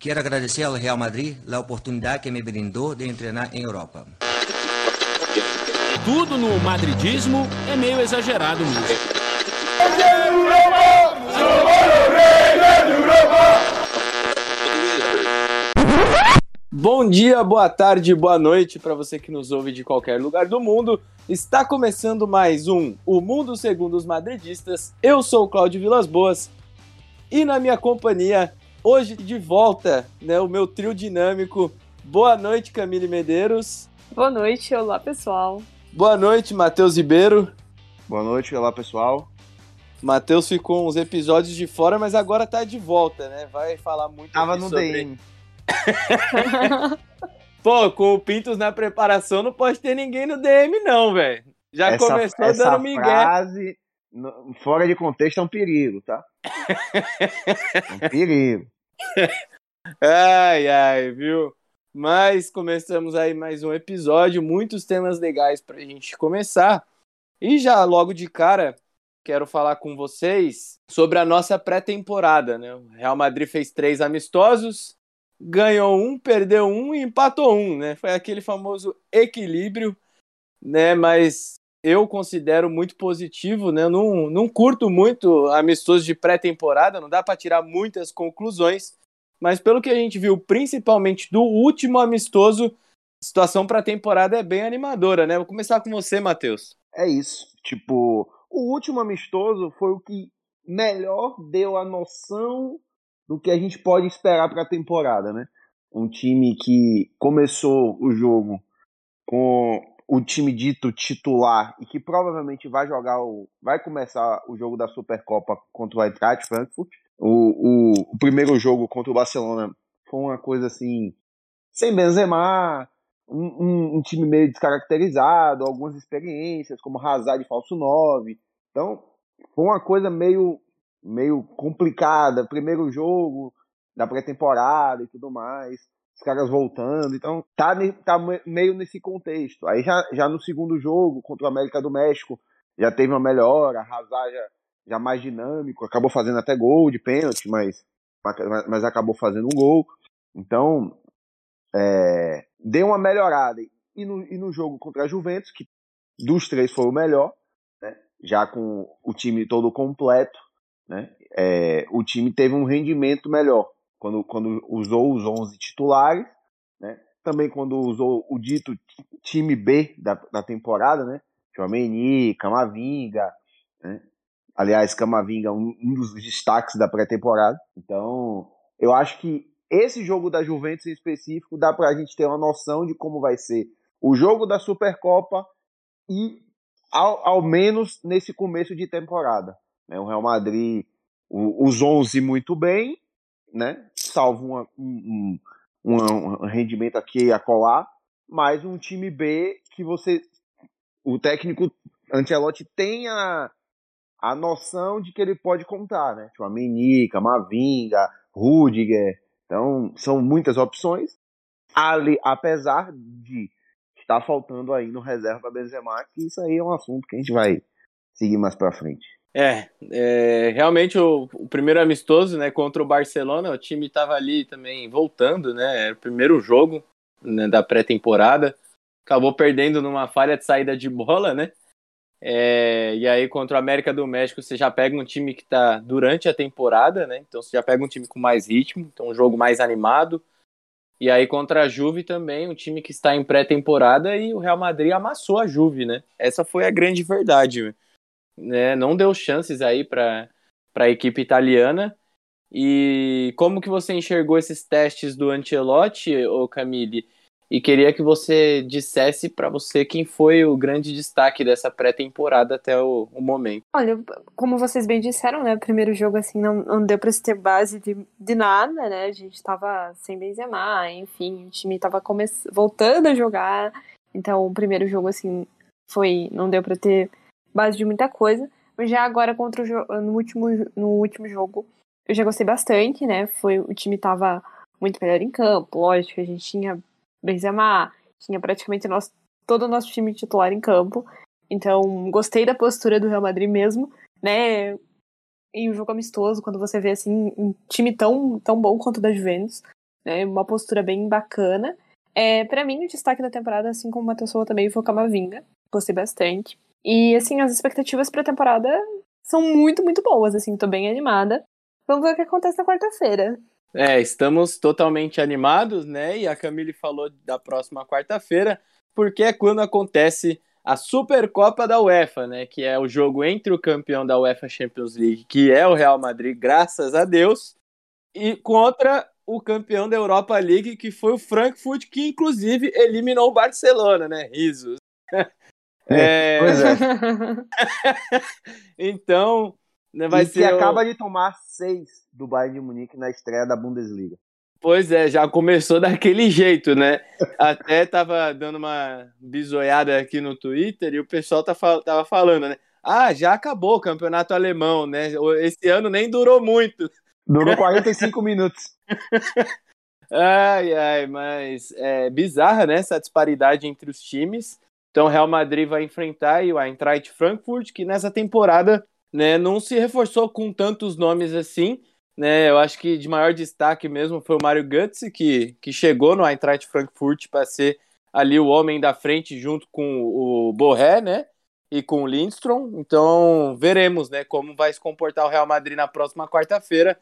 Quero agradecer ao Real Madrid a oportunidade que me brindou de treinar em Europa. Tudo no madridismo é meio exagerado mesmo. Bom dia, boa tarde, boa noite para você que nos ouve de qualquer lugar do mundo. Está começando mais um O Mundo Segundo os Madridistas. Eu sou o Cláudio Vilas Boas e na minha companhia Hoje de volta, né, o meu trio dinâmico. Boa noite, Camille Medeiros. Boa noite, olá pessoal. Boa noite, Matheus Ribeiro. Boa noite, olá pessoal. Matheus ficou uns episódios de fora, mas agora tá de volta, né? Vai falar muito Tava no sobre... DM. Pô, com o Pintos na preparação não pode ter ninguém no DM não, velho. Já essa, começou essa dando migué. frase, fora de contexto, é um perigo, tá? É um perigo. Ai, ai, viu? Mas começamos aí mais um episódio, muitos temas legais pra gente começar. E já logo de cara, quero falar com vocês sobre a nossa pré-temporada, né? O Real Madrid fez três amistosos, ganhou um, perdeu um e empatou um, né? Foi aquele famoso equilíbrio, né? Mas eu considero muito positivo, né? Não, não curto muito amistosos de pré-temporada, não dá pra tirar muitas conclusões mas pelo que a gente viu, principalmente do último amistoso, a situação para a temporada é bem animadora, né? Vou começar com você, Matheus. É isso. Tipo, o último amistoso foi o que melhor deu a noção do que a gente pode esperar para a temporada, né? Um time que começou o jogo com o time dito titular e que provavelmente vai jogar o vai começar o jogo da Supercopa contra o Eintracht Frankfurt. O, o, o primeiro jogo contra o Barcelona foi uma coisa assim sem Benzema, um, um, um time meio descaracterizado, algumas experiências como Hazard de falso 9. Então, foi uma coisa meio meio complicada, primeiro jogo da pré-temporada e tudo mais os caras voltando, então tá, tá me- meio nesse contexto. Aí já, já no segundo jogo, contra o América do México, já teve uma melhora, Hazard já, já mais dinâmico, acabou fazendo até gol de pênalti, mas, mas, mas acabou fazendo um gol. Então, é, deu uma melhorada. E no, e no jogo contra a Juventus, que dos três foi o melhor, né, já com o time todo completo, né, é, o time teve um rendimento melhor quando, quando usou os 11 titulares, né? Também quando usou o dito time B da, da temporada, né? Chouameni, Camavinga, né? Aliás, Camavinga um, um dos destaques da pré-temporada. Então, eu acho que esse jogo da Juventus em específico dá pra gente ter uma noção de como vai ser o jogo da Supercopa e ao, ao menos nesse começo de temporada. Né? O Real Madrid, o, os 11 muito bem, né? Salvo uma, um, um, um rendimento aqui a colar, mas um time B que você, o técnico Ancelotti tem a, a noção de que ele pode contar, né? Tipo, a Menica, Mavinga, Rudiger, então são muitas opções. Ali, apesar de estar faltando aí no reserva Benzema, que isso aí é um assunto que a gente vai seguir mais para frente. É, é, realmente o, o, primeiro amistoso, né, contra o Barcelona, o time estava ali também voltando, né, era o primeiro jogo né, da pré-temporada, acabou perdendo numa falha de saída de bola, né, é, e aí contra o América do México você já pega um time que está durante a temporada, né, então você já pega um time com mais ritmo, então um jogo mais animado, e aí contra a Juve também, um time que está em pré-temporada e o Real Madrid amassou a Juve, né, essa foi a grande verdade, né, não deu chances aí para a equipe italiana. E como que você enxergou esses testes do Ancelotti, Camille? E queria que você dissesse para você quem foi o grande destaque dessa pré-temporada até o, o, momento. Olha, como vocês bem disseram, né? O primeiro jogo, assim, não, não deu para se ter base de, de nada, né? A gente tava sem Benzema, enfim, o time tava come... voltando a jogar. Então, o primeiro jogo, assim, foi... Não deu para ter base de muita coisa. Mas já agora contra o no último, no último jogo, eu já gostei bastante, né? Foi, o time tava muito melhor em campo, lógico, a gente tinha Benzema, tinha praticamente nosso, todo o nosso time titular em campo. Então, gostei da postura do Real Madrid mesmo, né? Em um jogo amistoso, quando você vê assim um time tão, tão bom quanto o da Juventus. né? Uma postura bem bacana. É, para mim, o destaque da temporada, assim como o Matheus também, foi o Camavinga. Gostei bastante. E, assim, as expectativas pra temporada são muito, muito boas, assim, tô bem animada. Vamos ver o que acontece na quarta-feira. É, estamos totalmente animados, né? E a Camille falou da próxima quarta-feira, porque é quando acontece a Supercopa da UEFA, né? Que é o jogo entre o campeão da UEFA Champions League, que é o Real Madrid, graças a Deus, e contra o campeão da Europa League, que foi o Frankfurt, que inclusive eliminou o Barcelona, né? Risos. É, pois é. então, né, vai e ser. que acaba de tomar seis do Bayern de Munique na estreia da Bundesliga. Pois é, já começou daquele jeito, né? Até tava dando uma bisoiada aqui no Twitter e o pessoal tá tava falando, né? Ah, já acabou o campeonato alemão, né? Esse ano nem durou muito. Durou 45 minutos. Ai, ai, mas é bizarra, né? Essa disparidade entre os times. Então, o Real Madrid vai enfrentar o Eintracht Frankfurt, que nessa temporada né, não se reforçou com tantos nomes assim. Né, eu acho que de maior destaque mesmo foi o Mário Götze, que, que chegou no Eintracht Frankfurt para ser ali o homem da frente junto com o Borré, né? E com o Lindstrom. Então, veremos, né, como vai se comportar o Real Madrid na próxima quarta-feira.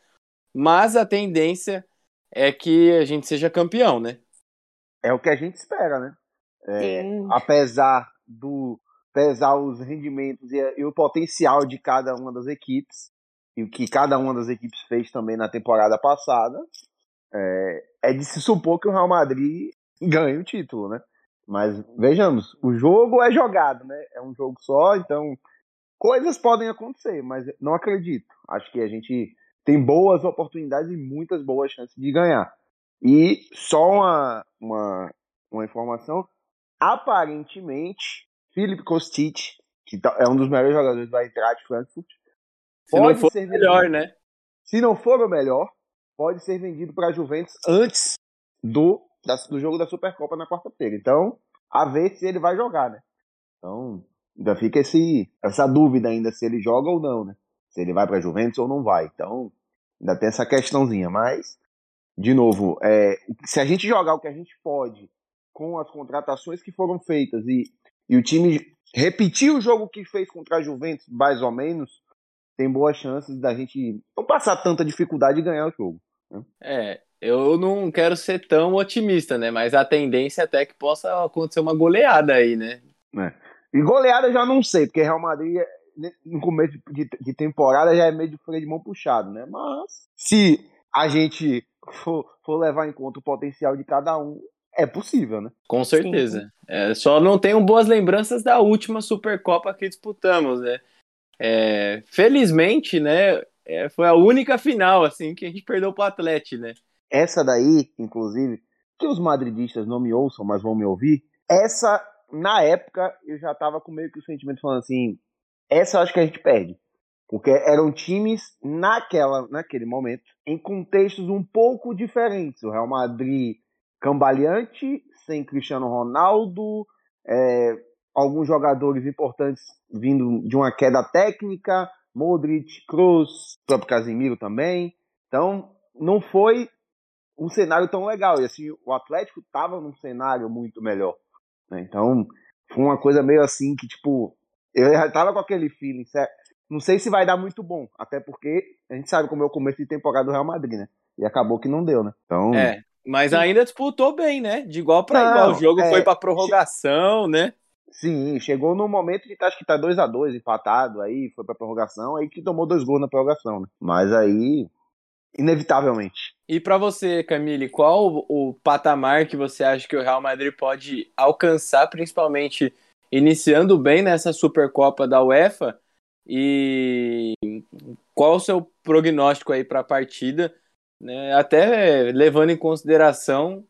Mas a tendência é que a gente seja campeão, né? É o que a gente espera, né? É, apesar do pesar os rendimentos e, e o potencial de cada uma das equipes e o que cada uma das equipes fez também na temporada passada, é, é de se supor que o Real Madrid ganhe o título, né? Mas vejamos, o jogo é jogado, né? É um jogo só, então coisas podem acontecer, mas não acredito. Acho que a gente tem boas oportunidades e muitas boas chances de ganhar. E só uma, uma, uma informação: aparentemente, Felipe Kostic, que tá- é um dos melhores jogadores do Eintracht Frankfurt, Se não pode for ser melhor, né? se não for o melhor, pode ser vendido para a Juventus antes do, da- do jogo da Supercopa na quarta-feira. Então, a ver se ele vai jogar, né? Então, ainda fica esse, essa dúvida ainda se ele joga ou não, né? Se ele vai para a Juventus ou não vai. Então, ainda tem essa questãozinha. Mas, de novo, é, se a gente jogar o que a gente pode com as contratações que foram feitas e, e o time repetir o jogo que fez contra a Juventus, mais ou menos, tem boas chances da gente não passar tanta dificuldade e ganhar o jogo. É, eu não quero ser tão otimista, né? Mas a tendência até que possa acontecer uma goleada aí, né? E goleada já não sei, porque Real Madrid é- no começo de, de temporada já é meio de freio de mão puxado, né? Mas se a gente for, for levar em conta o potencial de cada um, é possível, né? Com certeza. É, só não tenho boas lembranças da última Supercopa que disputamos, né? É, felizmente, né? é, foi a única final, assim, que a gente perdeu pro Atlético, né? Essa daí, inclusive, que os madridistas não me ouçam, mas vão me ouvir, essa, na época, eu já tava com meio que o sentimento falando assim, essa eu acho que a gente perde. Porque eram times naquela, naquele momento, em contextos um pouco diferentes. O Real Madrid cambaleante, sem Cristiano Ronaldo, é, alguns jogadores importantes vindo de uma queda técnica, Modric, Kroos, próprio Casemiro também. Então, não foi um cenário tão legal. E assim, o Atlético estava num cenário muito melhor. né? Então, foi uma coisa meio assim que, tipo, eu já tava com aquele feeling, certo? Não sei se vai dar muito bom, até porque a gente sabe como é o começo de temporada do Real Madrid, né? E acabou que não deu, né? Então, É, mas ainda disputou bem, né? De igual para igual. O jogo é, foi pra prorrogação, né? sim, chegou no momento de acho que tá 2 a 2 empatado, aí foi pra prorrogação, aí que tomou dois gols na prorrogação, né? Mas aí, inevitavelmente. E pra você, Camille, qual o, o patamar que você acha que o Real Madrid pode alcançar, principalmente iniciando bem nessa Supercopa da UEFA? E qual o seu prognóstico aí para a partida, né? Até levando em consideração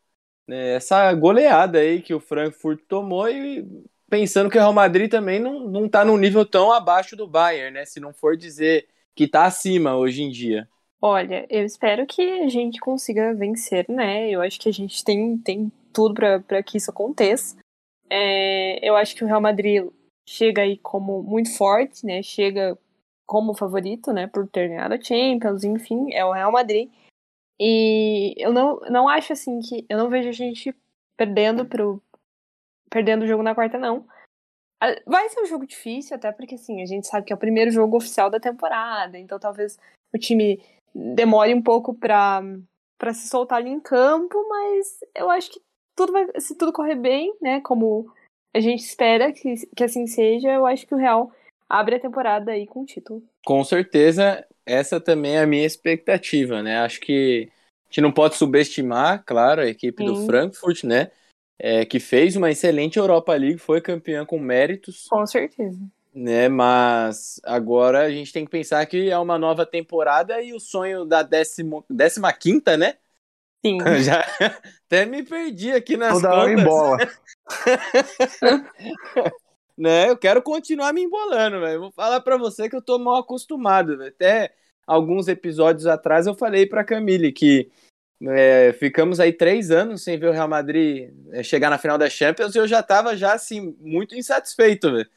né, essa goleada aí que o Frankfurt tomou e pensando que o Real Madrid também não, não tá num nível tão abaixo do Bayern, né? Se não for dizer que tá acima hoje em dia. Olha, eu espero que a gente consiga vencer, né? Eu acho que a gente tem, tem tudo para que isso aconteça. É, eu acho que o Real Madrid chega aí como muito forte, né? Chega como favorito, né? Por ter ganhado a Champions, enfim, é o Real Madrid. E eu não, não acho assim que. Eu não vejo a gente perdendo pro. Perdendo o jogo na quarta, não. Vai ser um jogo difícil, até porque assim, a gente sabe que é o primeiro jogo oficial da temporada, então talvez o time demore um pouco pra, pra se soltar ali em campo, mas eu acho que tudo vai, se tudo correr bem, né, como a gente espera que, que assim seja, eu acho que o Real abre a temporada aí com o título. Com certeza, essa também é a minha expectativa, né? Acho que a gente não pode subestimar, claro, a equipe Sim. do Frankfurt, né? É, que fez uma excelente Europa League, foi campeã com méritos. Com certeza. Né, mas agora a gente tem que pensar que é uma nova temporada e o sonho da décimo, décima quinta, né? Sim. Já até me perdi aqui nas Toda contas. hora em bola. né? Eu quero continuar me embolando, velho. Vou falar para você que eu tô mal acostumado, véio. Até alguns episódios atrás eu falei para Camille que é, ficamos aí três anos sem ver o Real Madrid é, chegar na final da Champions e eu já tava já assim muito insatisfeito, velho.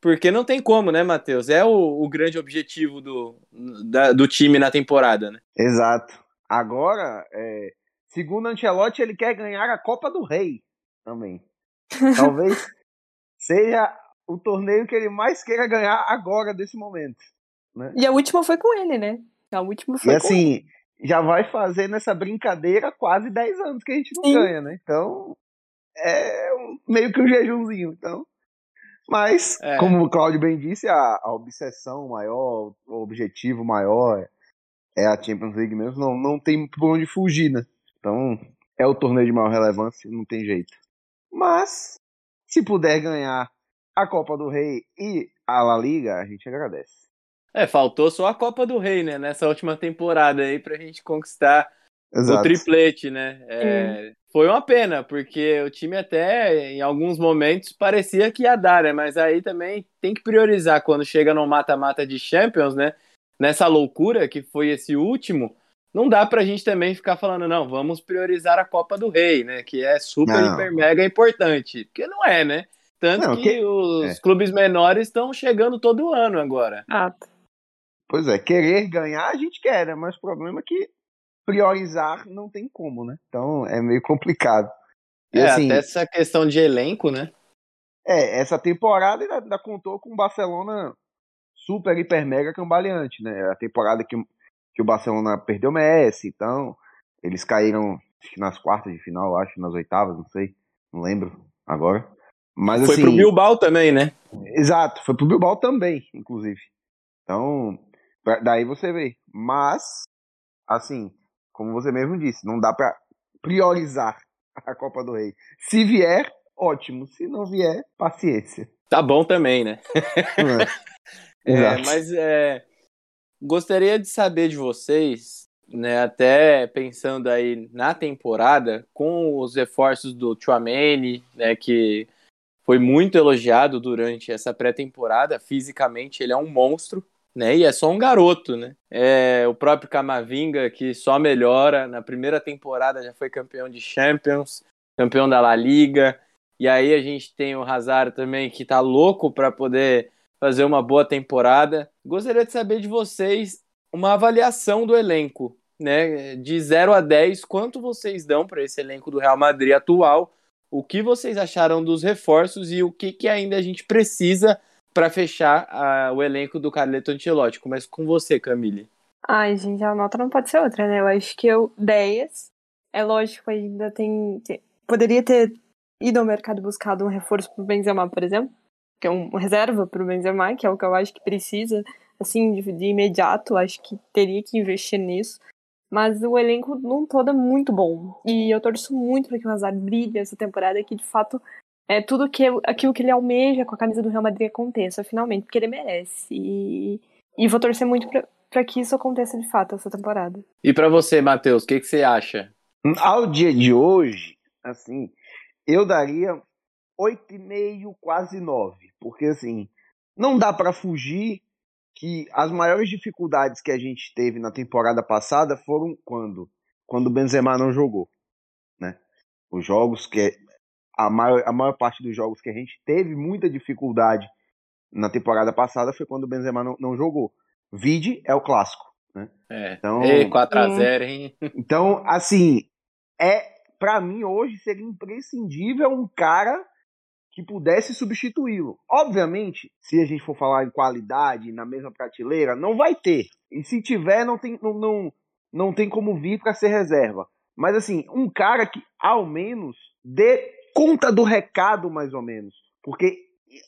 Porque não tem como, né, Matheus? É o, o grande objetivo do, da, do time na temporada, né? Exato. Agora, é, segundo Ancelotti, ele quer ganhar a Copa do Rei também. Talvez seja o torneio que ele mais queira ganhar agora, desse momento. Né? E a última foi com ele, né? A última foi e assim, já vai fazer nessa brincadeira quase 10 anos que a gente não Sim. ganha, né? Então, é meio que um jejumzinho. Então, mas, é. como o Claudio bem disse, a, a, obsessão maior, o objetivo maior é a Champions League mesmo. Não, não tem por onde fugir, né? Então, é o torneio de maior relevância, não tem jeito. Mas, se puder ganhar a Copa do Rei e a La Liga, a gente agradece. É, faltou só a Copa do Rei, né? Nessa última temporada aí pra gente conquistar Exato. o triplete, né? É, foi uma pena, porque o time até em alguns momentos parecia que ia dar, né? Mas aí também tem que priorizar quando chega no mata-mata de Champions, né? Nessa loucura que foi esse último, não dá pra gente também ficar falando, não, vamos priorizar a Copa do Rei, né? Que é super, não. hiper, mega importante. Porque não é, né? Tanto não, que, que, os é. clubes menores estão chegando todo ano agora. Ah. Pois é, querer ganhar a gente quer, né? Mas o problema é que priorizar não tem como, né? Então é meio complicado. E, é, assim, até essa questão de elenco, né? É, essa temporada ainda, ainda contou com o Barcelona super, hiper, mega cambaleante, né? A temporada que que o Barcelona perdeu o Messi, então eles caíram nas quartas de final, acho, nas oitavas, não sei, não lembro agora. Mas, foi assim, pro Bilbao também, né? Exato, foi pro Bilbao também, inclusive. Então, daí você vê. Mas, assim, como você mesmo disse, não dá para priorizar a Copa do Rei. Se vier, ótimo. Se não vier, paciência. Tá bom também, né? É, é mas é, Gostaria de saber de vocês, né, até pensando aí na temporada, com os reforços do Chouameni, né, que foi muito elogiado durante essa pré-temporada, fisicamente ele é um monstro, né, e é só um garoto, né. É, o próprio Camavinga, que só melhora, na primeira temporada já foi campeão de Champions, campeão da La Liga, e aí a gente tem o Hazard também, que tá louco para poder fazer uma boa temporada. Gostaria de saber de vocês uma avaliação do elenco, né? De 0 a 10, quanto vocês dão para esse elenco do Real Madrid atual? O que vocês acharam dos reforços e o que, que ainda a gente precisa para fechar uh, o elenco do Carleto Ancelotti? Começo com você, Camille. Ai, gente, a nota não pode ser outra, né? Eu acho que eu 10. É lógico, ainda tem. Poderia ter ido ao mercado buscado um reforço pro Benzema, por exemplo que é um reserva para o Benzema, que é o que eu acho que precisa, assim, de, de imediato, acho que teria que investir nisso. Mas o elenco num todo é muito bom. E eu torço muito para que o Hazard brilhe essa temporada, que de fato é tudo que, aquilo que ele almeja com a camisa do Real Madrid aconteça, finalmente, porque ele merece. E, e vou torcer muito para que isso aconteça de fato essa temporada. E para você, Matheus, o que, que você acha? Ao dia de hoje, assim, eu daria 8,5, quase 9. Porque, assim, não dá para fugir que as maiores dificuldades que a gente teve na temporada passada foram quando? Quando o Benzema não jogou, né? Os jogos que a maior, a maior parte dos jogos que a gente teve muita dificuldade na temporada passada foi quando o Benzema não, não jogou. Vide é o clássico, Né? É. Então, Ei, 4x0, hein? então, assim, é para mim hoje seria imprescindível um cara que pudesse substituí-lo. Obviamente, se a gente for falar em qualidade na mesma prateleira, não vai ter. E se tiver, não tem, não, não, não tem como vir para ser reserva. Mas assim, um cara que ao menos dê conta do recado, mais ou menos. Porque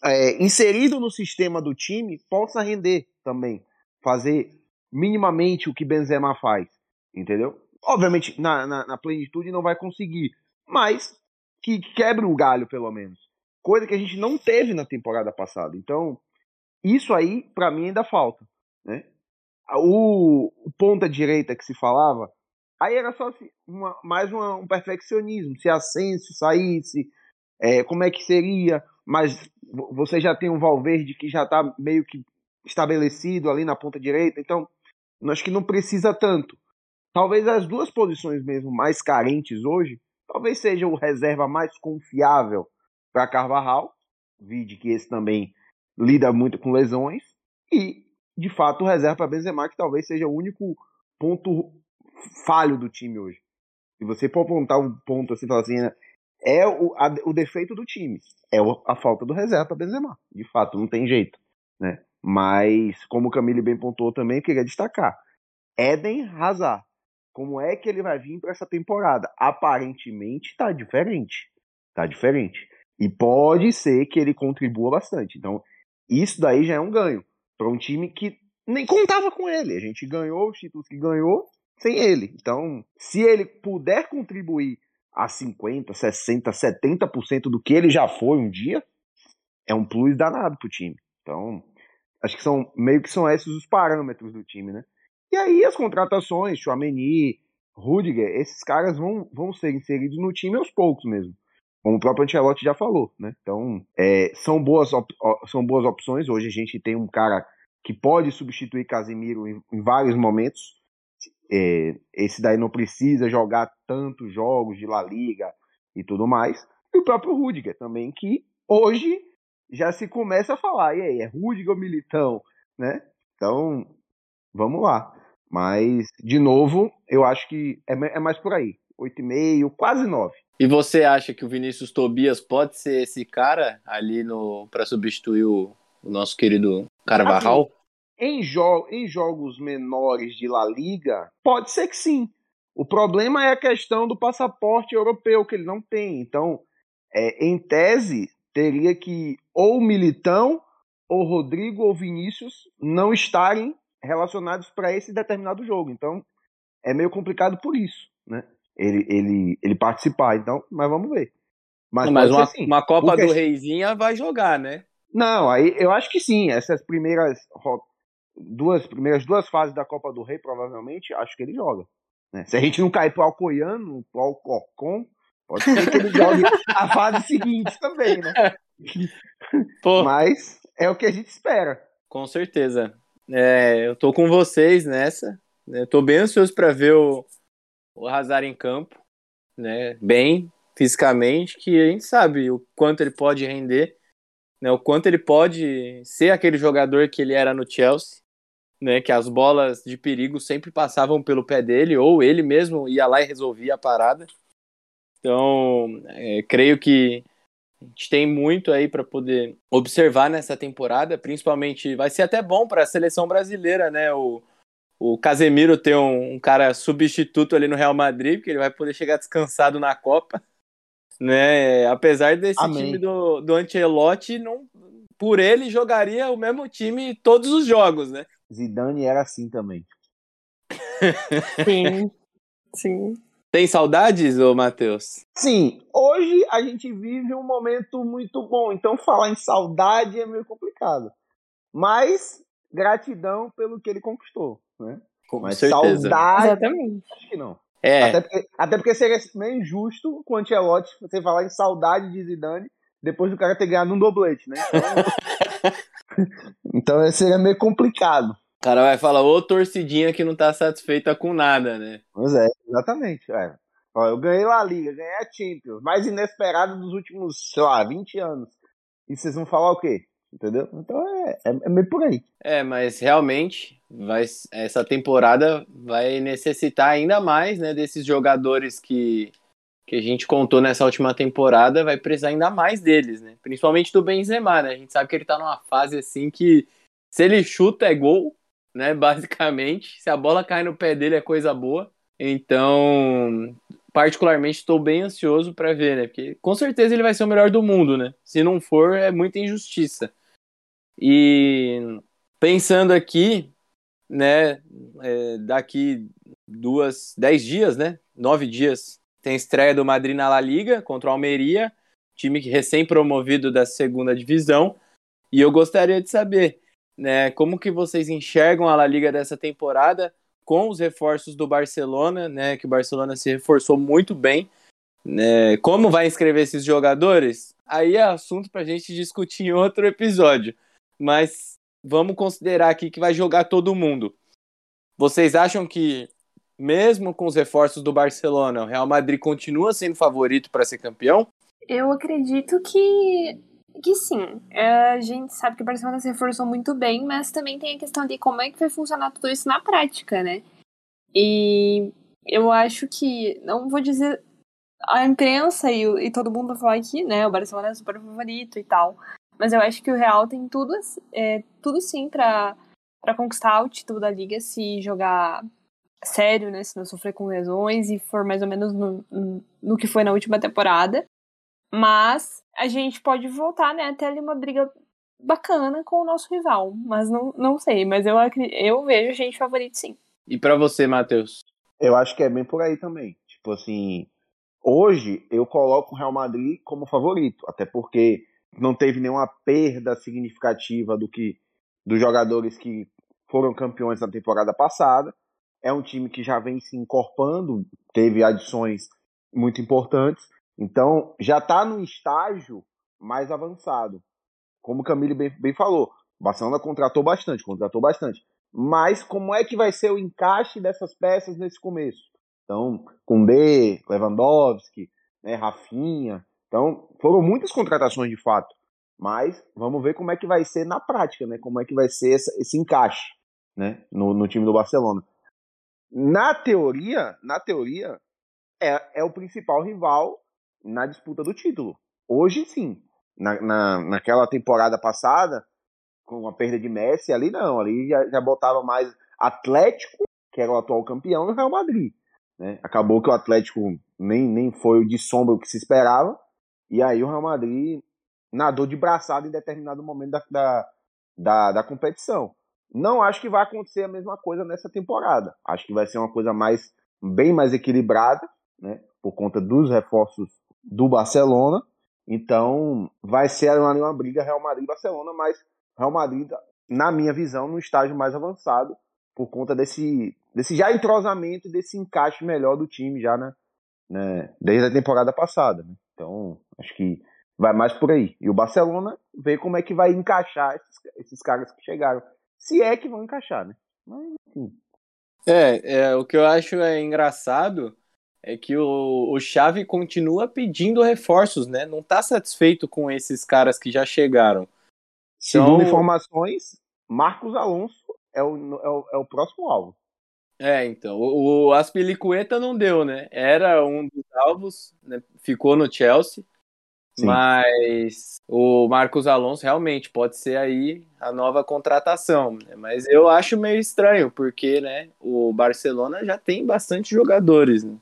é, inserido no sistema do time, possa render também. Fazer minimamente o que Benzema faz. Entendeu? Obviamente, na, na, na plenitude não vai conseguir. Mas que quebre o galho, pelo menos. Coisa que a gente não teve na temporada passada. Então, isso aí, para mim, ainda falta. Né? O, o ponta direita que se falava, aí era só uma, mais uma, um perfeccionismo. Se Asensio saísse, é, como é que seria? Mas você já tem um Valverde que já está meio que estabelecido ali na ponta direita, então acho que não precisa tanto. Talvez as duas posições mesmo mais carentes hoje, talvez seja o reserva mais confiável para Carvajal, vide que esse também lida muito com lesões, e de fato reserva para Benzema, que talvez seja o único ponto falho do time hoje. Se você for apontar um ponto assim, falar assim, é o, a, o defeito do time, é a falta do reserva para Benzema. De fato, não tem jeito, né? Mas, como o Camille bem pontuou também, queria destacar. Eden Hazard. Como é que ele vai vir para essa temporada? Aparentemente está diferente. Está diferente. E pode ser que ele contribua bastante. Então, isso daí já é um ganho para um time que nem contava com ele. A gente ganhou os títulos que ganhou sem ele. Então, se ele puder contribuir a 50, 60, 70% do que ele já foi um dia, é um plus danado pro time. Então, acho que são meio que são esses os parâmetros do time, né? E aí as contratações, Chouameni, Rudiger, esses caras vão, vão ser inseridos no time aos poucos mesmo. Como o próprio Ancelotti já falou, né? Então, é, são, boas são boas opções. Hoje a gente tem um cara que pode substituir Casemiro em, em vários momentos. É, esse daí não precisa jogar tantos jogos de La Liga e tudo mais. E o próprio Rudiger também, que hoje já se começa a falar, e aí, é Rudiger ou Militão, né? Então, vamos lá. Mas, de novo, eu acho que é, é mais por aí. 8,5, quase 9. E você acha que o Vinícius Tobias pode ser esse cara ali no para substituir o, o, nosso querido Carvajal? Assim, em, jo em jogos menores de La Liga, pode ser que sim. O problema é a questão do passaporte europeu, que ele não tem. Então, é, em tese, teria que ou Militão, ou Rodrigo, ou Vinícius não estarem relacionados para esse determinado jogo. Então, é meio complicado por isso, né? Ele, ele, ele participar, então, mas vamos ver. Mas, mas uma, assim, uma Copa porque... do Reizinha vai jogar, né? Não, aí eu acho que sim. Essas primeiras duas primeiras duas fases da Copa do Rei, provavelmente, acho que ele joga. Né? Se a gente não cair pro Alcoiano, pro Alcorcon, pode ser que ele jogue a fase seguinte também, né? Pô. Mas é o que a gente espera. Com certeza. É, eu tô com vocês nessa. Né? Eu tô bem ansioso para ver o, o Hazard em campo, né? Bem fisicamente, que a gente sabe o quanto ele pode render, né? O quanto ele pode ser aquele jogador que ele era no Chelsea, né, que as bolas de perigo sempre passavam pelo pé dele, ou ele mesmo ia lá e resolvia a parada. Então, é, creio que a gente tem muito aí para poder observar nessa temporada, principalmente vai ser até bom para a seleção brasileira, né? O, o Casemiro ter um, um, cara substituto ali no Real Madrid, porque ele vai poder chegar descansado na Copa, né? Apesar desse Amém. time do, do Ancelotti, não, por ele jogaria o mesmo time todos os jogos, né? Zidane era assim também. Sim, sim. Tem saudades, ô Matheus? Sim, hoje a gente vive um momento muito bom, então falar em saudade é meio complicado. Mas gratidão pelo que ele conquistou, né? Com Mas certeza. saudade, Exatamente. acho que não. É. Até porque, até porque seria meio injusto com o Ancelotti você falar em saudade de Zidane depois do cara ter ganhado um doblete, né? Então, então seria meio complicado. O cara vai falar, ô torcidinha que não tá satisfeita com nada, né? Pois é, exatamente. É. Ó, eu ganhei La Liga, ganhei a Champions, mais inesperado dos últimos, sei lá, 20 anos. E vocês vão falar o quê? Entendeu? Então é, é, é meio por aí. É, mas realmente vai, essa temporada vai necessitar ainda mais né, desses jogadores que, que a gente contou nessa última temporada, vai precisar ainda mais deles, né? Principalmente do Benzema, né? A gente sabe que ele tá numa fase assim que se ele chuta é gol, né? Basicamente, se a bola cai no pé dele é coisa boa. Então, particularmente estou bem ansioso para ver, né? Porque com certeza ele vai ser o melhor do mundo, né? Se não for, é muita injustiça. E pensando aqui, né? É, daqui duas, dez dias, né? Nove dias, tem estreia do Madrid na La Liga contra o Almeria, time recém-promovido da segunda divisão. E eu gostaria de saber, né? Como que vocês enxergam a La Liga dessa temporada? com os reforços do Barcelona, né? Que o Barcelona se reforçou muito bem. Né, como vai inscrever esses jogadores? Aí é assunto para a gente discutir em outro episódio. Mas vamos considerar aqui que vai jogar todo mundo. Vocês acham que, mesmo com os reforços do Barcelona, o Real Madrid continua sendo favorito para ser campeão? Eu acredito que que sim. É, a gente sabe que o Barcelona se reforçou muito bem, mas também tem a questão de como é que vai funcionar tudo isso na prática, né? E eu acho que, não vou dizer a imprensa e, e todo mundo falar aqui, né? O Barcelona é super favorito e tal. Mas eu acho que o Real tem tudo, é, tudo sim para conquistar o título da Liga se jogar sério, né? Se não sofrer com lesões e for mais ou menos no, no que foi na última temporada. Mas a gente pode voltar, né, até ali uma briga bacana com o nosso rival. Mas não, não sei, mas eu, eu vejo a gente favorito sim. E para você, Matheus? Eu acho que é bem por aí também. Tipo assim, hoje eu coloco o Real Madrid como favorito, até porque não teve nenhuma perda significativa do que dos jogadores que foram campeões na temporada passada. É um time que já vem se encorpando, teve adições muito importantes. Então, já está num estágio mais avançado. Como o Camille bem, bem falou, o Barcelona contratou bastante, contratou bastante. Mas como é que vai ser o encaixe dessas peças nesse começo? Então, Koundé, Lewandowski, né, Rafinha. Então, foram muitas contratações de fato. Mas vamos ver como é que vai ser na prática, né? Como é que vai ser essa, esse encaixe, né? No, no time do Barcelona. Na teoria, na teoria, é, é o principal rival na disputa do título. Hoje sim. Na, na, naquela temporada passada, com a perda de Messi, ali não, ali já, já botava mais Atlético, que era o atual campeão, e o Real Madrid. Né? Acabou que o Atlético nem, nem foi o de sombra o que se esperava, e aí o Real Madrid nadou de braçada em determinado momento da, da, da, da competição. Não acho que vai acontecer a mesma coisa nessa temporada. Acho que vai ser uma coisa mais bem mais equilibrada, né? Por conta dos reforços do Barcelona. Então, vai ser uma, uma briga Real Madrid-Barcelona, mas Real Madrid, na minha visão, no estágio mais avançado, por conta desse, desse já entrosamento, desse encaixe melhor do time já, né? né desde a temporada passada. Né? Então, acho que vai mais por aí. E o Barcelona vê como é que vai encaixar esses, esses caras que chegaram. Se é que vão encaixar, né? Mas, enfim. É, é, o que eu acho é engraçado é que o, o Xavi continua pedindo reforços, né? Não está satisfeito com esses caras que já chegaram. Segundo então, informações, Marcos Alonso é o, é o, é o próximo alvo. É, então, o, o Aspilicueta não deu, né? Era um dos alvos, né? ficou no Chelsea, Sim. mas o Marcos Alonso realmente pode ser aí a nova contratação, né? mas eu acho meio estranho, porque, né, o Barcelona já tem bastante jogadores, né?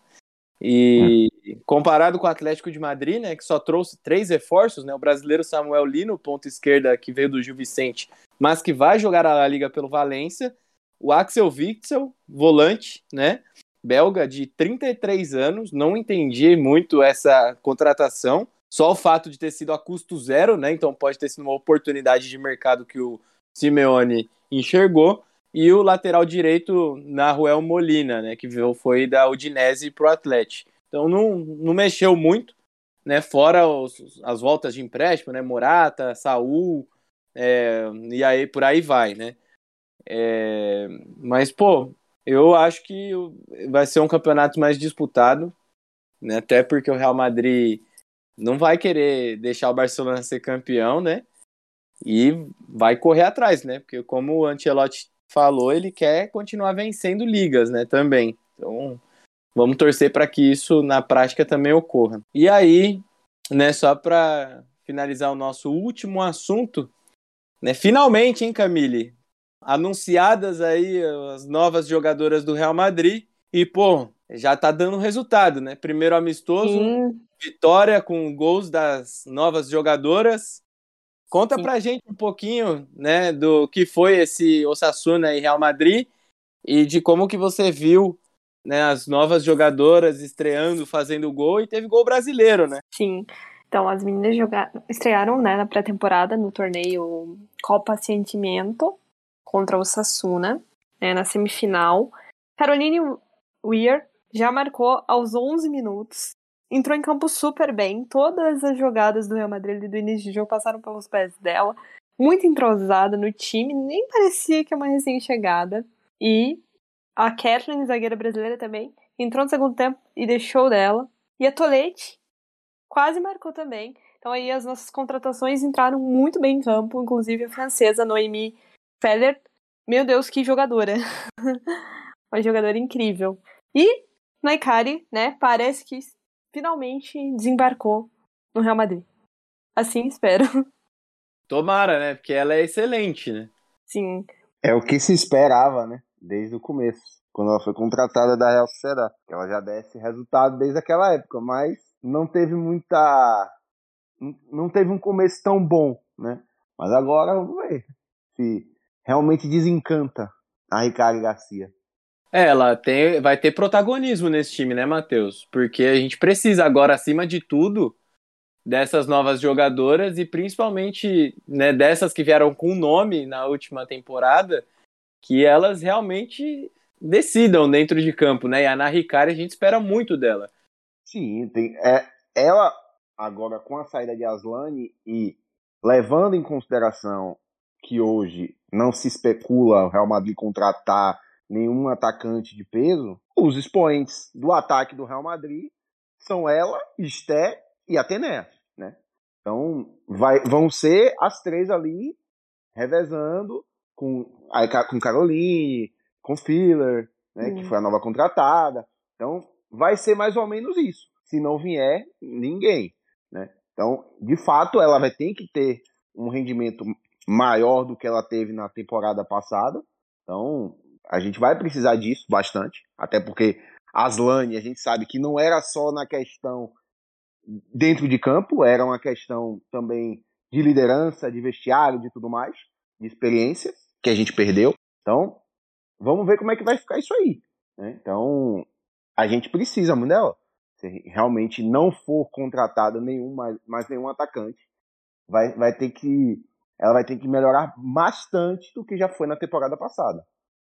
E comparado com o Atlético de Madrid, né, que só trouxe três reforços, né, o brasileiro Samuel Lino, ponto esquerda, que veio do Gil Vicente, mas que vai jogar a Liga pelo Valência, o Axel Witsel, volante, né, belga de 33 anos, não entendi muito essa contratação, só o fato de ter sido a custo zero, né, então pode ter sido uma oportunidade de mercado que o Simeone enxergou, e o lateral direito Naruel Molina, né, que foi da Udinese para o Atlético. Então não, não mexeu muito, né, fora os, as voltas de empréstimo, né, Morata, Saul, é, e aí por aí vai, né. É, mas, pô, eu acho que vai ser um campeonato mais disputado, né, até porque o Real Madrid não vai querer deixar o Barcelona ser campeão, né, e vai correr atrás, né? Porque como o Ancelotti falou, ele quer continuar vencendo ligas, né, também. Então, vamos torcer para que isso na prática também ocorra. E aí, né, só para finalizar o nosso último assunto, né, finalmente, hein, Camille, anunciadas aí as novas jogadoras do Real Madrid e pô, já tá dando resultado, né? Primeiro amistoso, Sim. vitória com gols das novas jogadoras. Conta Sim. pra gente um pouquinho, né, do que foi esse Osasuna e Real Madrid e de como que você viu, né, as novas jogadoras estreando, fazendo gol e teve gol brasileiro, né? Sim. Então, as meninas jogaram, estrearam, né, na pré-temporada no torneio Copa Sentimento contra o Sassuna, né, na semifinal. Caroline Weir já marcou aos 11 minutos. Entrou em campo super bem. Todas as jogadas do Real Madrid do início de jogo passaram pelos pés dela. Muito entrosada no time, nem parecia que é uma recém-chegada. E a Kathleen, zagueira brasileira também, entrou no segundo tempo e deixou dela. E a Tolete quase marcou também. Então aí as nossas contratações entraram muito bem em campo, inclusive a francesa Noemi Feller. Meu Deus, que jogadora! uma jogadora incrível. E Naikari, né, parece que finalmente desembarcou no Real Madrid. Assim espero. Tomara, né? Porque ela é excelente, né? Sim. É o que se esperava, né? Desde o começo, quando ela foi contratada da Real Sociedade. Que ela já desse resultado desde aquela época, mas não teve muita. Não teve um começo tão bom, né? Mas agora vamos ver se realmente desencanta a Ricardo Garcia. É, ela tem, vai ter protagonismo nesse time, né, Matheus? Porque a gente precisa agora, acima de tudo, dessas novas jogadoras e principalmente né, dessas que vieram com nome na última temporada, que elas realmente decidam dentro de campo, né? E a Ana Ricari, a gente espera muito dela. Sim, tem, é, ela agora com a saída de Aslane e levando em consideração que hoje não se especula o Real Madrid contratar nenhum atacante de peso, os expoentes do ataque do Real Madrid são ela, Esté e Atené, né? Então, vai, vão ser as três ali revezando com, com Caroline, com Filler, né, que foi a nova contratada. Então, vai ser mais ou menos isso. Se não vier, ninguém, né? Então, de fato, ela vai ter que ter um rendimento maior do que ela teve na temporada passada. Então, a gente vai precisar disso bastante, até porque Aslane, a gente sabe que não era só na questão dentro de campo, era uma questão também de liderança, de vestiário, de tudo mais, de experiência que a gente perdeu. Então, vamos ver como é que vai ficar isso aí. Né? Então, a gente precisa muito dela. Se realmente não for contratada nenhum mais, mais nenhum atacante, vai, vai ter que ela vai ter que melhorar bastante do que já foi na temporada passada.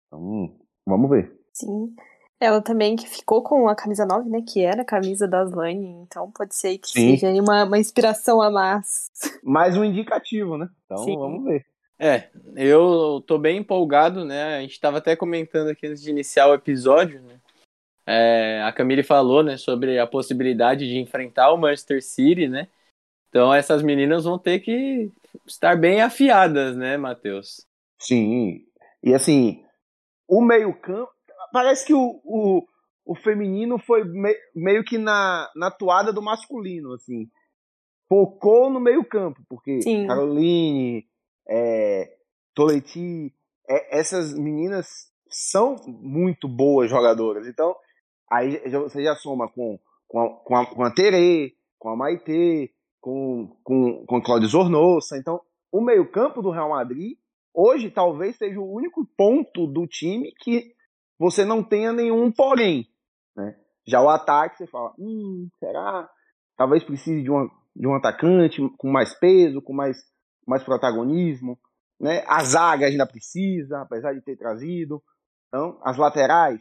Então, vamos ver. Sim. Ela também que ficou com a camisa 9, né? Que era a camisa da Slane, então pode ser que Sim. seja uma, uma inspiração a mais. Mais um indicativo, né? Então Sim. vamos ver. É, eu tô bem empolgado, né? A gente estava até comentando aqui antes de iniciar o episódio, né? É, a Camille falou, né, sobre a possibilidade de enfrentar o Manchester City, né? Então essas meninas vão ter que estar bem afiadas, né, Matheus? Sim. E assim, o meio-campo. Parece que o, o, o feminino foi me, meio que na, na toada do masculino, assim. Focou no meio-campo, porque Sim. Caroline, é, Toleti, é, essas meninas são muito boas jogadoras. Então, aí você já soma com, com, a, com, a, com a Tere, com a Maite, com, com, com a Cláudia Zornosa. Então, o meio-campo do Real Madrid hoje talvez seja o único ponto do time que você não tenha nenhum porém. Né? Já o ataque, você fala, hum, será? Talvez precise de, uma, de um atacante com mais peso, com mais, mais protagonismo. Né? A zaga ainda precisa, apesar de ter trazido. Então, as laterais,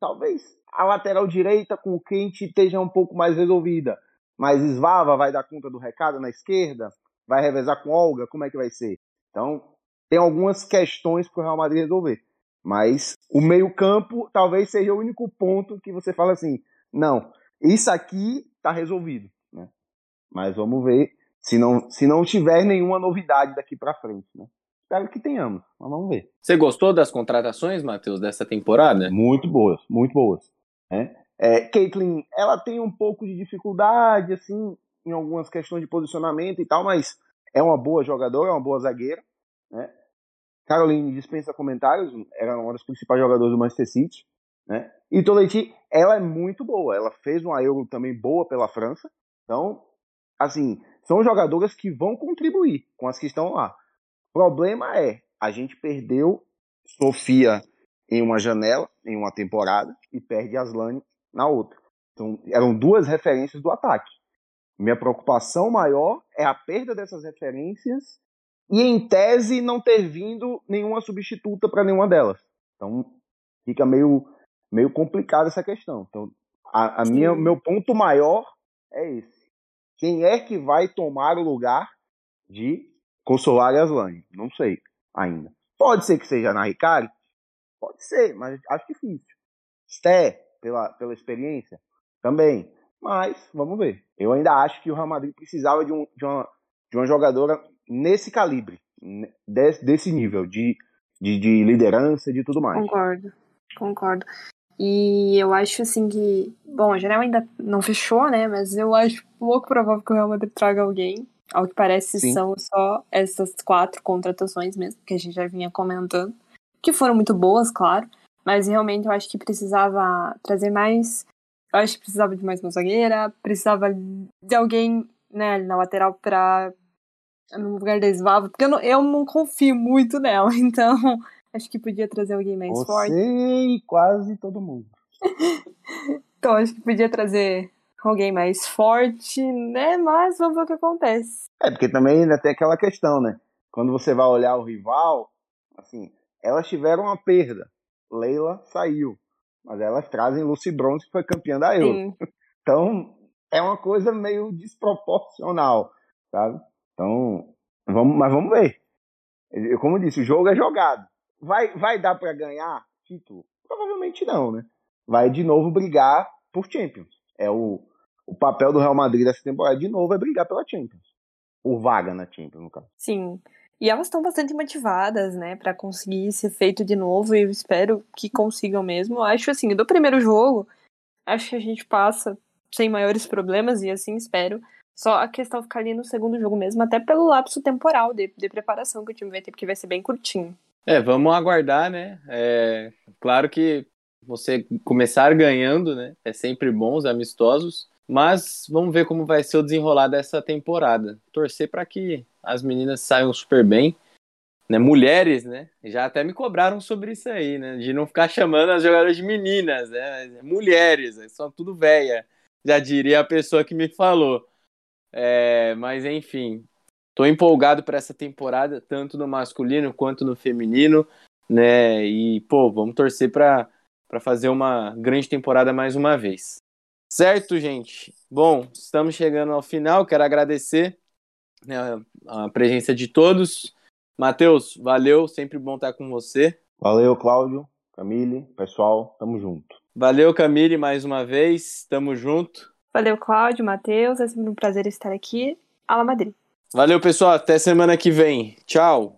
talvez a lateral direita com o Quente esteja um pouco mais resolvida. Mas Svava vai dar conta do recado na esquerda? Vai revezar com Olga? Como é que vai ser? Então, tem algumas questões para o Real Madrid resolver. Mas o meio-campo talvez seja o único ponto que você fala assim: não, isso aqui está resolvido. Né? Mas vamos ver Se não, se não tiver nenhuma novidade daqui para frente, né? Espero que tenhamos, mas vamos ver. Você gostou das contratações, Matheus, dessa temporada? Muito boas, muito boas. Né? É, Caitlyn, ela tem um pouco de dificuldade, assim, em algumas questões de posicionamento e tal, mas é uma boa jogadora, é uma boa zagueira. Né? Caroline dispensa comentários, era uma das principais jogadoras do Manchester City. Né? E Toletti, ela é muito boa, ela fez uma Euro também boa pela França. Então, assim, são jogadoras que vão contribuir com as que estão lá. O problema é, a gente perdeu Sofia em uma janela, em uma temporada, e perde Aslane na outra. Então, eram duas referências do ataque. Minha preocupação maior é a perda dessas referências e, em tese, não ter vindo nenhuma substituta para nenhuma delas. Então, fica meio, meio complicada essa questão. Então, a, a minha, meu ponto maior é esse. Quem é que vai tomar o lugar de Consolar e Aslane? Não sei ainda. Pode ser que seja na Ricari? Pode ser, mas acho difícil. Sté, pela, pela experiência, também. Mas, vamos ver. Eu ainda acho que o Real Madrid precisava de, um, de, uma, de uma jogadora nesse calibre, desse, desse nível, de, de, de liderança, de tudo mais. Concordo, concordo. E eu acho assim que. Bom, a janela ainda não fechou, né? Mas eu acho pouco provável que o Real Madrid traga alguém. Ao que parece, Sim. são só essas quatro contratações mesmo, que a gente já vinha comentando. Que foram muito boas, claro. Mas realmente eu acho que precisava trazer mais. Eu acho que precisava de mais uma zagueira, precisava de alguém né, na lateral pra. no lugar da Svava, porque eu não, eu não confio muito nela, então Acho que podia trazer alguém mais Você forte. e quase todo mundo. então, acho que podia trazer alguém mais forte, né? Mas vamos ver o que acontece. É, porque também ainda tem aquela questão, né? Quando você vai olhar o rival, assim, elas tiveram uma perda. Leila saiu. Mas elas trazem Lucy Bronze, que foi campeã da Euro. Sim. Então, é uma coisa meio desproporcional, sabe? Então, vamos, mas vamos ver. Eu, como disse, o jogo é jogado. Vai, vai dar para ganhar título? Provavelmente não, né? Vai de novo brigar por Champions. É o, o papel do Real Madrid dessa temporada de novo é brigar pela Champions. Por vaga na Champions, no caso. Sim. E elas estão bastante motivadas, né, para conseguir ser feito de novo e eu espero que consigam mesmo. Acho assim, do primeiro jogo, acho que a gente passa sem maiores problemas e assim espero. Só a questão ficar ali no segundo jogo mesmo, até pelo lapso temporal de, de preparação que o time vai ter, porque vai ser bem curtinho. É, vamos aguardar, né? É, claro que você começar ganhando, né? É sempre bom os amistosos. Mas vamos ver como vai ser o desenrolar dessa temporada. Torcer para que as meninas saiam super bem. Né, mulheres, né? Já até me cobraram sobre isso aí, né? De não ficar chamando as jogadoras de meninas, né? Mulheres, são tudo velha. Já diria a pessoa que me falou. É, mas enfim, Tô empolgado para essa temporada, tanto no masculino quanto no feminino, né? E, pô, vamos torcer para fazer uma grande temporada mais uma vez. Certo, gente? Bom, estamos chegando ao final. Quero agradecer a presença de todos. Matheus, valeu, sempre bom estar com você. Valeu, Cláudio, Camille, pessoal, tamo junto. Valeu, Camille, mais uma vez, tamo junto. Valeu, Cláudio, Matheus, é sempre um prazer estar aqui. Ala Madrid. Valeu, pessoal. Até semana que vem. Tchau.